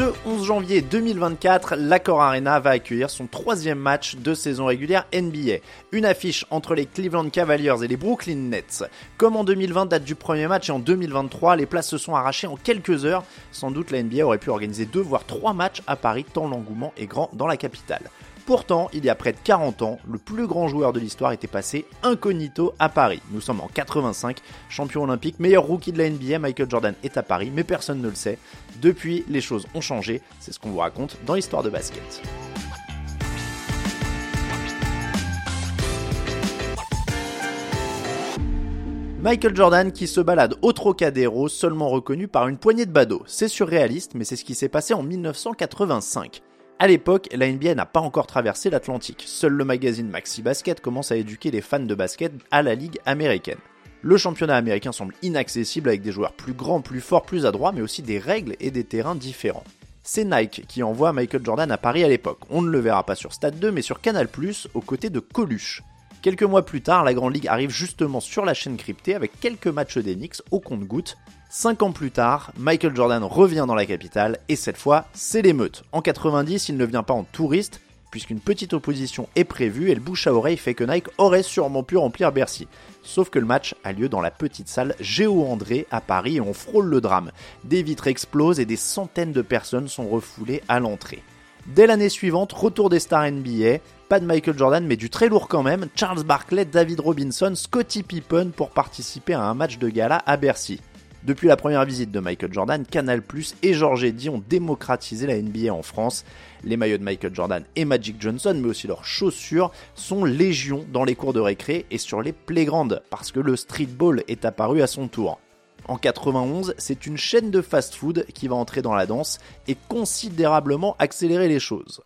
Ce 11 janvier 2024, l'Accor Arena va accueillir son troisième match de saison régulière NBA. Une affiche entre les Cleveland Cavaliers et les Brooklyn Nets. Comme en 2020, date du premier match, et en 2023, les places se sont arrachées en quelques heures. Sans doute, la NBA aurait pu organiser deux voire trois matchs à Paris, tant l'engouement est grand dans la capitale. Pourtant, il y a près de 40 ans, le plus grand joueur de l'histoire était passé incognito à Paris. Nous sommes en 85, champion olympique, meilleur rookie de la NBA, Michael Jordan est à Paris, mais personne ne le sait. Depuis, les choses ont changé, c'est ce qu'on vous raconte dans l'histoire de basket. Michael Jordan qui se balade au Trocadéro, seulement reconnu par une poignée de badauds. C'est surréaliste, mais c'est ce qui s'est passé en 1985. À l'époque, la NBA n'a pas encore traversé l'Atlantique. Seul le magazine Maxi Basket commence à éduquer les fans de basket à la ligue américaine. Le championnat américain semble inaccessible avec des joueurs plus grands, plus forts, plus adroits, mais aussi des règles et des terrains différents. C'est Nike qui envoie Michael Jordan à Paris à l'époque. On ne le verra pas sur Stade 2, mais sur Canal+, aux côtés de Coluche. Quelques mois plus tard, la Grande Ligue arrive justement sur la chaîne cryptée avec quelques matchs Knicks au compte-gouttes, Cinq ans plus tard, Michael Jordan revient dans la capitale et cette fois, c'est l'émeute. En 90, il ne vient pas en touriste puisqu'une petite opposition est prévue et le bouche à oreille fait que Nike aurait sûrement pu remplir Bercy. Sauf que le match a lieu dans la petite salle Géo André à Paris et on frôle le drame. Des vitres explosent et des centaines de personnes sont refoulées à l'entrée. Dès l'année suivante, retour des stars NBA, pas de Michael Jordan mais du très lourd quand même, Charles Barkley, David Robinson, Scottie Pippen pour participer à un match de gala à Bercy. Depuis la première visite de Michael Jordan, Canal et Georges Eddy ont démocratisé la NBA en France. Les maillots de Michael Jordan et Magic Johnson, mais aussi leurs chaussures, sont légion dans les cours de récré et sur les playgrounds, parce que le streetball est apparu à son tour. En 91, c'est une chaîne de fast-food qui va entrer dans la danse et considérablement accélérer les choses.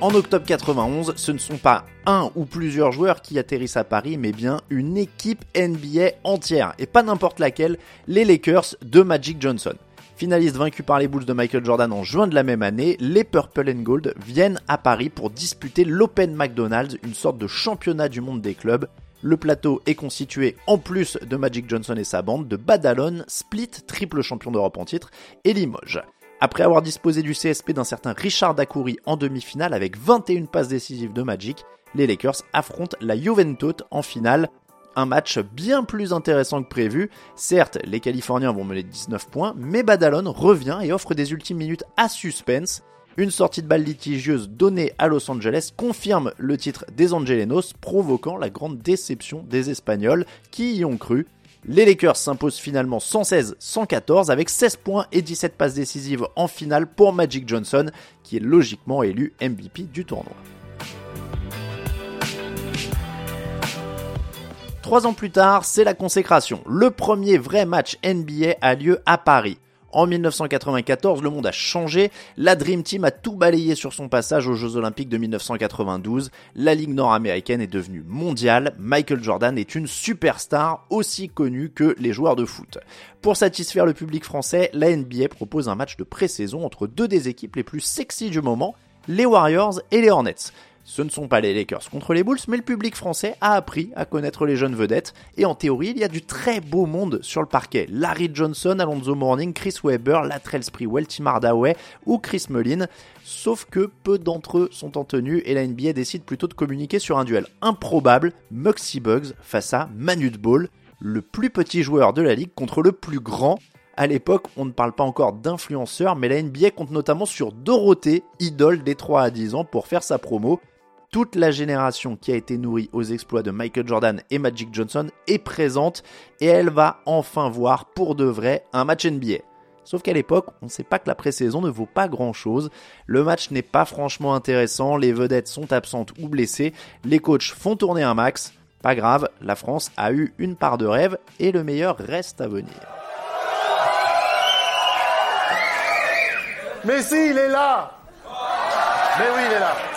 En octobre 91, ce ne sont pas un ou plusieurs joueurs qui atterrissent à Paris, mais bien une équipe NBA entière, et pas n'importe laquelle, les Lakers de Magic Johnson. Finalistes vaincus par les Bulls de Michael Jordan en juin de la même année, les Purple and Gold viennent à Paris pour disputer l'Open McDonald's, une sorte de championnat du monde des clubs. Le plateau est constitué, en plus de Magic Johnson et sa bande, de Badalone, Split, triple champion d'Europe en titre, et Limoges. Après avoir disposé du CSP d'un certain Richard Dacoury en demi-finale avec 21 passes décisives de Magic, les Lakers affrontent la Juventus en finale. Un match bien plus intéressant que prévu. Certes, les Californiens vont mener 19 points, mais Badalone revient et offre des ultimes minutes à suspense. Une sortie de balle litigieuse donnée à Los Angeles confirme le titre des Angelenos, provoquant la grande déception des Espagnols qui y ont cru. Les Lakers s'imposent finalement 116-114 avec 16 points et 17 passes décisives en finale pour Magic Johnson, qui est logiquement élu MVP du tournoi. Trois ans plus tard, c'est la consécration. Le premier vrai match NBA a lieu à Paris. En 1994, le monde a changé, la Dream Team a tout balayé sur son passage aux Jeux Olympiques de 1992, la Ligue nord-américaine est devenue mondiale, Michael Jordan est une superstar aussi connue que les joueurs de foot. Pour satisfaire le public français, la NBA propose un match de pré-saison entre deux des équipes les plus sexy du moment, les Warriors et les Hornets. Ce ne sont pas les Lakers contre les Bulls, mais le public français a appris à connaître les jeunes vedettes. Et en théorie, il y a du très beau monde sur le parquet. Larry Johnson, Alonzo Mourning, Chris Webber, Latrell Sprewell, Tim Hardaway ou Chris Mullin. Sauf que peu d'entre eux sont en tenue et la NBA décide plutôt de communiquer sur un duel improbable, Muxy Bugs face à Manute Ball, le plus petit joueur de la ligue contre le plus grand À l'époque, on ne parle pas encore d'influenceurs, mais la NBA compte notamment sur Dorothée, idole des 3 à 10 ans, pour faire sa promo. Toute la génération qui a été nourrie aux exploits de Michael Jordan et Magic Johnson est présente et elle va enfin voir pour de vrai un match NBA. Sauf qu'à l'époque, on ne sait pas que la pré-saison ne vaut pas grand chose. Le match n'est pas franchement intéressant, les vedettes sont absentes ou blessées, les coachs font tourner un max. Pas grave, la France a eu une part de rêve et le meilleur reste à venir. Messi, il est là Mais oui, il est là.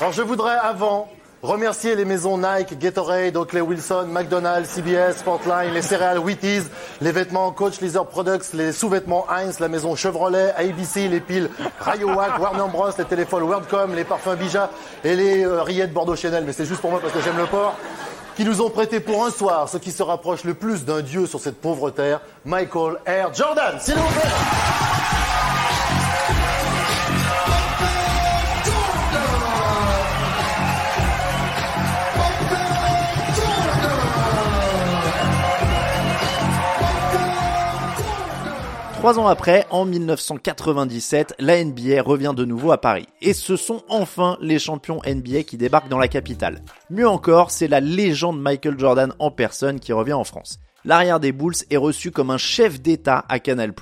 Alors je voudrais avant remercier les maisons Nike, Gatorade, Oakley Wilson, McDonald's, CBS, Sportline, les céréales Wheaties, les vêtements Coach Leather Products, les sous-vêtements Heinz, la maison Chevrolet, ABC, les piles Rayowac, Warner Bros, les téléphones WorldCom, les parfums Bija et les euh, rillettes Bordeaux Chanel, mais c'est juste pour moi parce que j'aime le port qui nous ont prêté pour un soir ce qui se rapproche le plus d'un dieu sur cette pauvre terre, Michael Air Jordan, s'il vous plaît. Trois ans après, en 1997, la NBA revient de nouveau à Paris. Et ce sont enfin les champions NBA qui débarquent dans la capitale. Mieux encore, c'est la légende Michael Jordan en personne qui revient en France. L'arrière des Bulls est reçu comme un chef d'État à Canal+.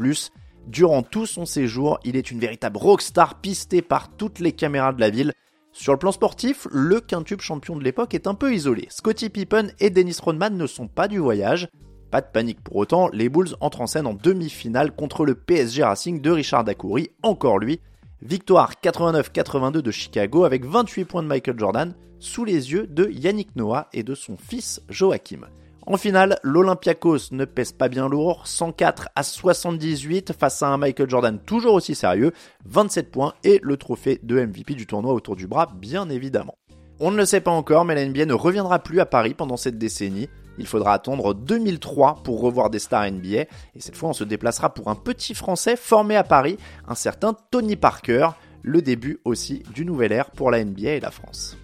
Durant tout son séjour, il est une véritable rockstar pistée par toutes les caméras de la ville. Sur le plan sportif, le quintube champion de l'époque est un peu isolé. Scottie Pippen et Dennis Rodman ne sont pas du voyage. Pas de panique pour autant, les Bulls entrent en scène en demi-finale contre le PSG Racing de Richard Dacoury, encore lui. Victoire 89-82 de Chicago avec 28 points de Michael Jordan sous les yeux de Yannick Noah et de son fils Joachim. En finale, l'Olympiakos ne pèse pas bien lourd, 104 à 78 face à un Michael Jordan toujours aussi sérieux, 27 points et le trophée de MVP du tournoi autour du bras bien évidemment. On ne le sait pas encore, mais la ne reviendra plus à Paris pendant cette décennie. Il faudra attendre 2003 pour revoir des stars NBA, et cette fois on se déplacera pour un petit Français formé à Paris, un certain Tony Parker, le début aussi du nouvel ère pour la NBA et la France.